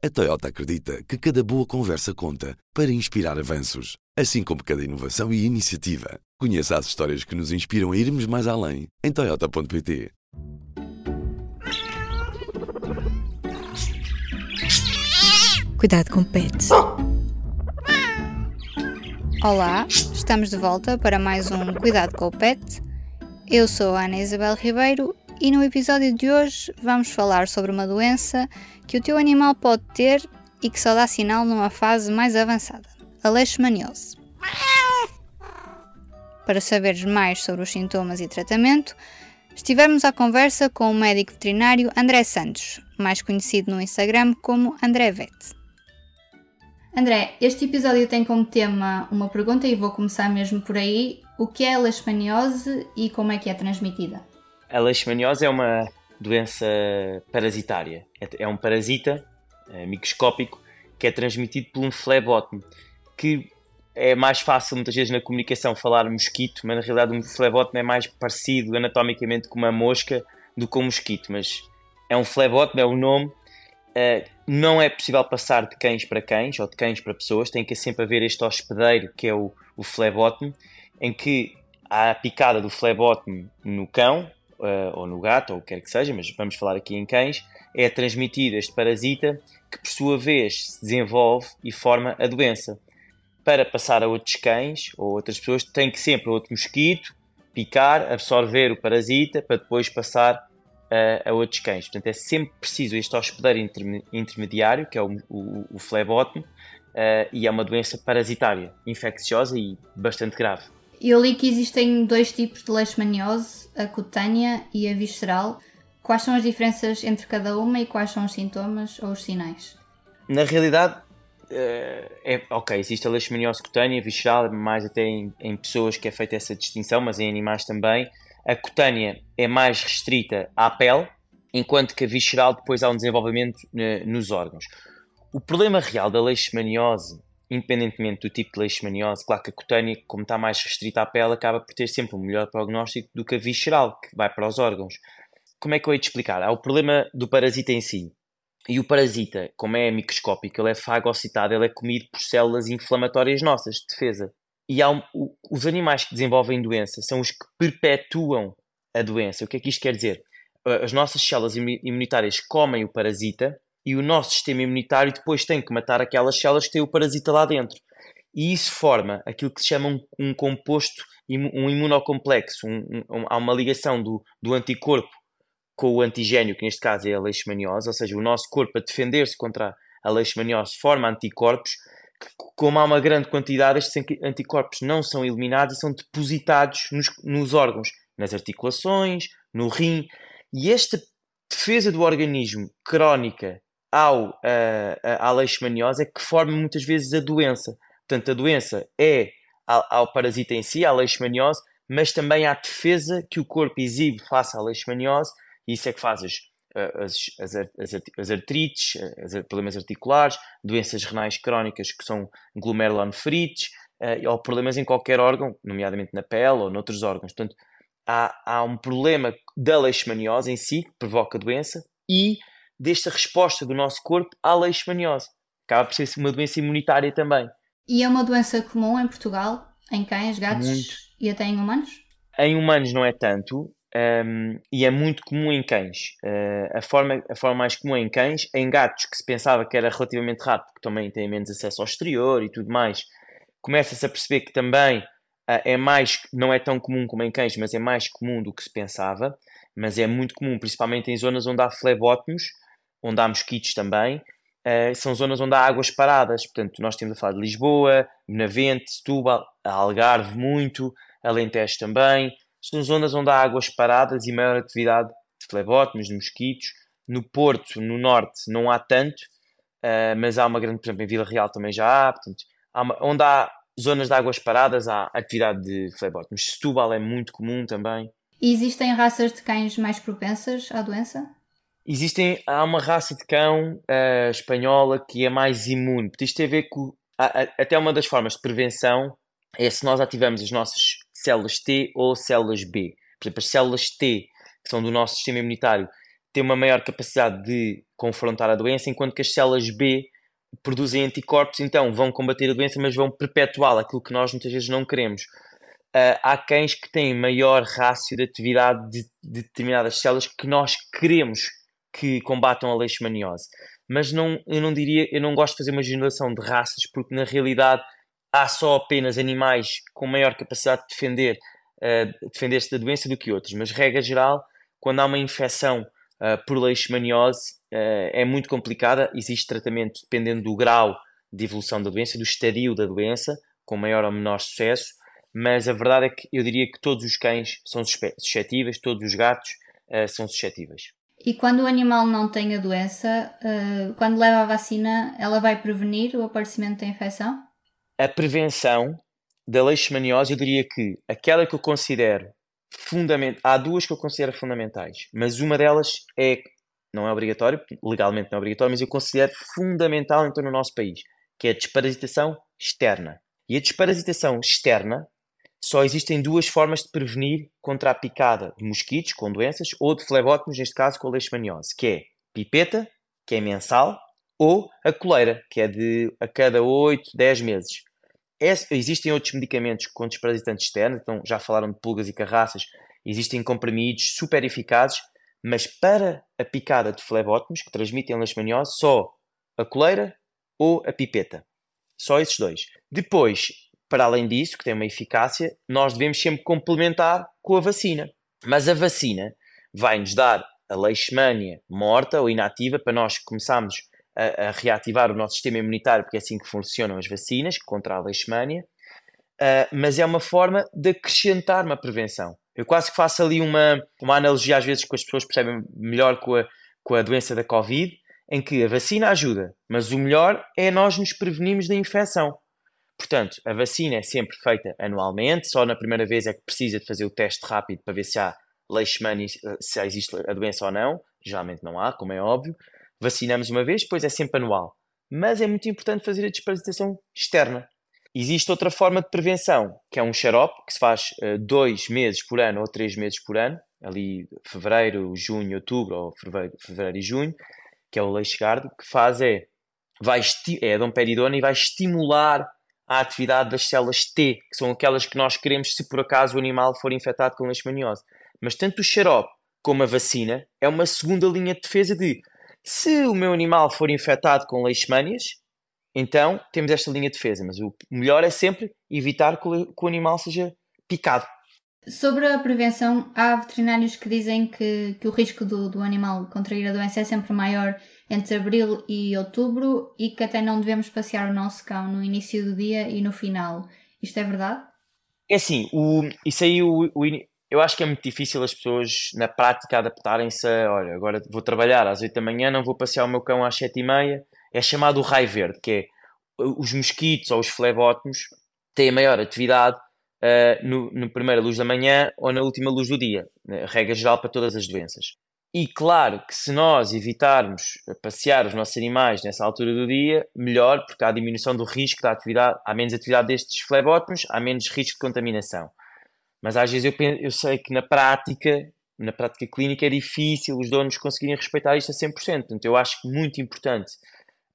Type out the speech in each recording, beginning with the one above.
A Toyota acredita que cada boa conversa conta para inspirar avanços, assim como cada inovação e iniciativa. Conheça as histórias que nos inspiram a irmos mais além em Toyota.pt. Cuidado com pets. Olá, estamos de volta para mais um Cuidado com o Pet. Eu sou a Ana Isabel Ribeiro e no episódio de hoje vamos falar sobre uma doença que o teu animal pode ter e que só dá sinal numa fase mais avançada, a leishmaniose. Para saberes mais sobre os sintomas e tratamento, estivemos à conversa com o médico veterinário André Santos, mais conhecido no Instagram como André Vet. André, este episódio tem como tema uma pergunta e vou começar mesmo por aí. O que é a leishmaniose e como é que é transmitida? A leishmaniose é uma doença parasitária. É, é um parasita é, microscópico que é transmitido por um flebótomo, que é mais fácil muitas vezes na comunicação falar mosquito, mas na realidade um flebótomo é mais parecido anatomicamente com uma mosca do que um mosquito, mas é um flebótomo, é o nome. É, não é possível passar de cães para cães ou de cães para pessoas, tem que sempre haver este hospedeiro que é o, o flebótomo, em que há a picada do flebótomo no cão, uh, ou no gato, ou o que quer que seja, mas vamos falar aqui em cães, é transmitido este parasita que, por sua vez, se desenvolve e forma a doença. Para passar a outros cães ou outras pessoas, tem que sempre outro mosquito picar, absorver o parasita para depois passar uh, a outros cães. Portanto, é sempre preciso este hospedeiro intermediário, que é o, o, o flebótomo, uh, e é uma doença parasitária, infecciosa e bastante grave. Eu li que existem dois tipos de leishmaniose, a cutânea e a visceral. Quais são as diferenças entre cada uma e quais são os sintomas ou os sinais? Na realidade, eh, é, ok, existe a leishmaniose cutânea, visceral, mais até em, em, pessoas que é feita essa distinção, mas em animais também. A cutânea é mais restrita à pele, enquanto que a visceral depois há um desenvolvimento uh, nos órgãos. O problema real da leishmaniose independentemente do tipo de leishmaniose, claro que a cutânea, como está mais restrita à pele, acaba por ter sempre um melhor prognóstico do que a visceral, que vai para os órgãos. Como é que eu hei de explicar? Há o problema do parasita em si. E o parasita, como é microscópico, ele é fagocitado, ele é comido por células inflamatórias nossas, de defesa. E há um, os animais que desenvolvem doença são os que perpetuam a doença. O que é que isto quer dizer? As nossas células imunitárias comem o parasita e o nosso sistema imunitário depois tem que matar aquelas células que têm o parasita lá dentro. E isso forma aquilo que se chama um, um composto, um imunocomplexo. Um, um, há uma ligação do, do anticorpo com o antigênio, que neste caso é a leishmaniose, ou seja, o nosso corpo a defender-se contra a leishmaniose forma anticorpos, que, como há uma grande quantidade, estes anticorpos não são eliminados e são depositados nos, nos órgãos, nas articulações, no rim. E esta defesa do organismo crónica ao, uh, à leishmaniose é que forma muitas vezes a doença. Portanto, a doença é ao, parasita em si, à leishmaniose, mas também à defesa que o corpo exibe face à leishmaniose, e isso é que faz as, as, as, as artrites, os problemas articulares, doenças renais crónicas que são glomerulonefrites, ou problemas em qualquer órgão, nomeadamente na pele ou noutros órgãos. Portanto, há, há um problema da leishmaniose em si, que provoca a doença, e desta resposta do nosso corpo à leishmaniose. Acaba por ser uma doença imunitária também. E é uma doença comum em Portugal, em cães, gatos muito. e até em humanos? Em humanos não é tanto, um, e é muito comum em cães. Uh, a, forma, a forma mais comum é em cães, em gatos, que se pensava que era relativamente rápido, porque também têm menos acesso ao exterior e tudo mais, começa-se a perceber que também uh, é mais, não é tão comum como em cães, mas é mais comum do que se pensava, mas é muito comum, principalmente em zonas onde há flebótomos, onde há mosquitos também, uh, são zonas onde há águas paradas. Portanto, nós temos a falar de Lisboa, Benavente, Setúbal, Algarve muito, Alentejo também. São zonas onde há águas paradas e maior atividade de flebótomos, de mosquitos. No Porto, no Norte, não há tanto, uh, mas há uma grande, por exemplo, em Vila Real também já há. Portanto, há uma, onde há zonas de águas paradas, há atividade de flebótomos. Setúbal é muito comum também. E existem raças de cães mais propensas à doença? Existem, há uma raça de cão uh, espanhola que é mais imune. Isto tem a ver com. até uma das formas de prevenção é se nós ativamos as nossas células T ou células B. Por exemplo, as células T, que são do nosso sistema imunitário, têm uma maior capacidade de confrontar a doença, enquanto que as células B produzem anticorpos, então vão combater a doença, mas vão perpetuá-la, aquilo que nós muitas vezes não queremos. Uh, há cães que têm maior rácio de atividade de, de, determinadas células que nós queremos que combatam a leishmaniose. Mas não, eu não diria, eu não gosto de fazer uma generalização de raças, porque na realidade há só apenas animais com maior capacidade de defender, uh, defender-se da doença do que outros. Mas, regra geral, quando há uma infecção uh, por leishmaniose, uh, é muito complicada. Existe tratamento dependendo do grau de evolução da doença, do estadio da doença, com maior ou menor sucesso. Mas a verdade é que eu diria que todos os cães são suscetíveis, todos os gatos são suscetíveis. E quando o animal não tem a doença, quando leva a vacina, ela vai prevenir o aparecimento da infecção? A prevenção da leishmaniose, eu diria que aquela que eu considero fundamental. Há duas que eu considero fundamentais, mas uma delas é, não é obrigatório, legalmente não é obrigatório, mas eu considero fundamental então no nosso país, que é a desparasitação externa. E a desparasitação externa só existem duas formas de prevenir contra a picada de mosquitos com doenças ou de flebótomos, neste caso com leishmaniose, que é pipeta, que é mensal, ou a coleira, que é de a cada 8, 10 meses. Existem outros medicamentos com desparasitantes externos, então já falaram de pulgas e carraças, existem comprimidos super eficazes, mas para a picada de flebótomos, que transmitem leishmaniose, só a coleira ou a pipeta. Só esses dois. Depois, para além disso, que tem uma eficácia, nós devemos sempre complementar com a vacina. Mas a vacina vai nos dar a leishmania morta ou inativa para nós começarmos a, a, reativar o nosso sistema imunitário, porque é assim que funcionam as vacinas contra a leishmania, uh, mas é uma forma de acrescentar uma prevenção. Eu quase que faço ali uma, uma analogia, às vezes, que as pessoas percebem melhor com a, com a doença da Covid, em que a vacina ajuda, mas o melhor é nós nos prevenirmos da infecção. Portanto, a vacina é sempre feita anualmente, só na primeira vez é que precisa de fazer o teste rápido para ver se há leishmania, se existe a doença ou não. Geralmente não há, como é óbvio vacinamos uma vez, depois é sempre anual. Mas é muito importante fazer a desparasitação externa. Existe outra forma de prevenção, que é um xarope, que se faz uh, dois meses por ano ou três meses por ano, ali fevereiro, junho, outubro, ou fevereiro, fevereiro e junho, que é o Leishguard, que faz é, vai é a domperidona e vai estimular a atividade das células T, que são aquelas que nós queremos se por acaso o animal for infectado com leishmaniose. Mas tanto o xarope como a vacina é uma segunda linha de defesa de se o meu animal for infectado com leishmanias, então temos esta linha de defesa, mas o melhor é sempre evitar que o, animal seja picado. Sobre a prevenção, há veterinários que dizem que, que o risco do, do animal contrair a doença é sempre maior entre abril e outubro e que até não devemos passear o nosso cão no início do dia e no final. Isto é verdade? É assim, o, isso aí o, o, eu acho que é muito difícil as pessoas na prática adaptarem-se a, olha, agora vou trabalhar às 8 da manhã, não vou passear o meu cão às 7 e meia. É chamado o raio verde, que é os mosquitos ou os flebótomos têm a maior atividade uh, no, primeira luz da manhã ou na última luz do dia, regra geral para todas as doenças. E claro que se nós evitarmos passear os nossos animais nessa altura do dia, melhor, porque há diminuição do risco da atividade, há menos atividade destes flebótomos, há menos risco de contaminação. Mas às vezes eu, penso, eu sei que na prática, na prática clínica, é difícil os donos conseguirem respeitar isto a 100%. Portanto, eu acho muito importante,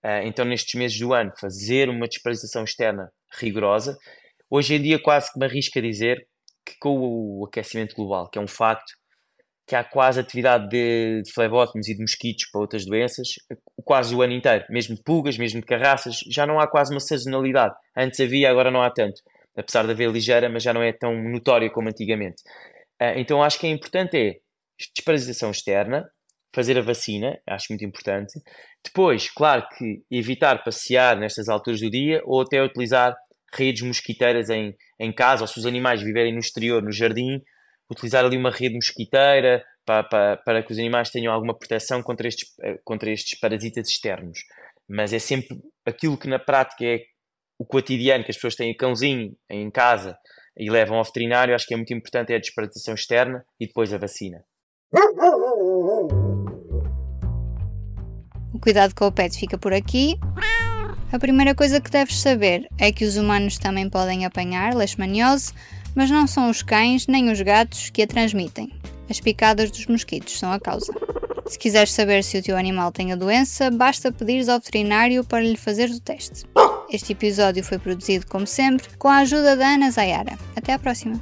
uh, então, nestes meses do ano, fazer uma desparasitação externa rigorosa. Hoje em dia, quase que me arrisco a dizer que com o aquecimento global, que é um facto, que há quase atividade de, de flebótomos e de mosquitos para outras doenças quase o ano inteiro, mesmo pulgas, mesmo carraças, já não há quase uma sazonalidade. Antes havia, agora não há tanto apesar de haver ligeira, mas já não é tão notória como antigamente. Uh, então acho que é importante é desparasitação externa, fazer a vacina, acho muito importante. Depois, claro que evitar passear nestas alturas do dia ou até utilizar redes mosquiteiras em, em casa, ou se os animais viverem no exterior, no jardim, utilizar ali uma rede mosquiteira para, para, para que os animais tenham alguma proteção contra estes, eh, contra estes parasitas externos. Mas é sempre aquilo que na prática é o cotidiano que as pessoas têm cãozinho em casa e levam ao veterinário, acho que é muito importante é a desparasitação externa e depois a vacina. O cuidado com o pet fica por aqui. A primeira coisa que deves saber é que os humanos também podem apanhar leishmaniose, mas não são os cães nem os gatos que a transmitem. As picadas dos mosquitos são a causa. Se quiseres saber se o teu animal tem a doença, basta pedires ao veterinário para lhe fazer o teste. Este episódio foi produzido, como sempre, com a ajuda da Ana Zayara. Até à próxima!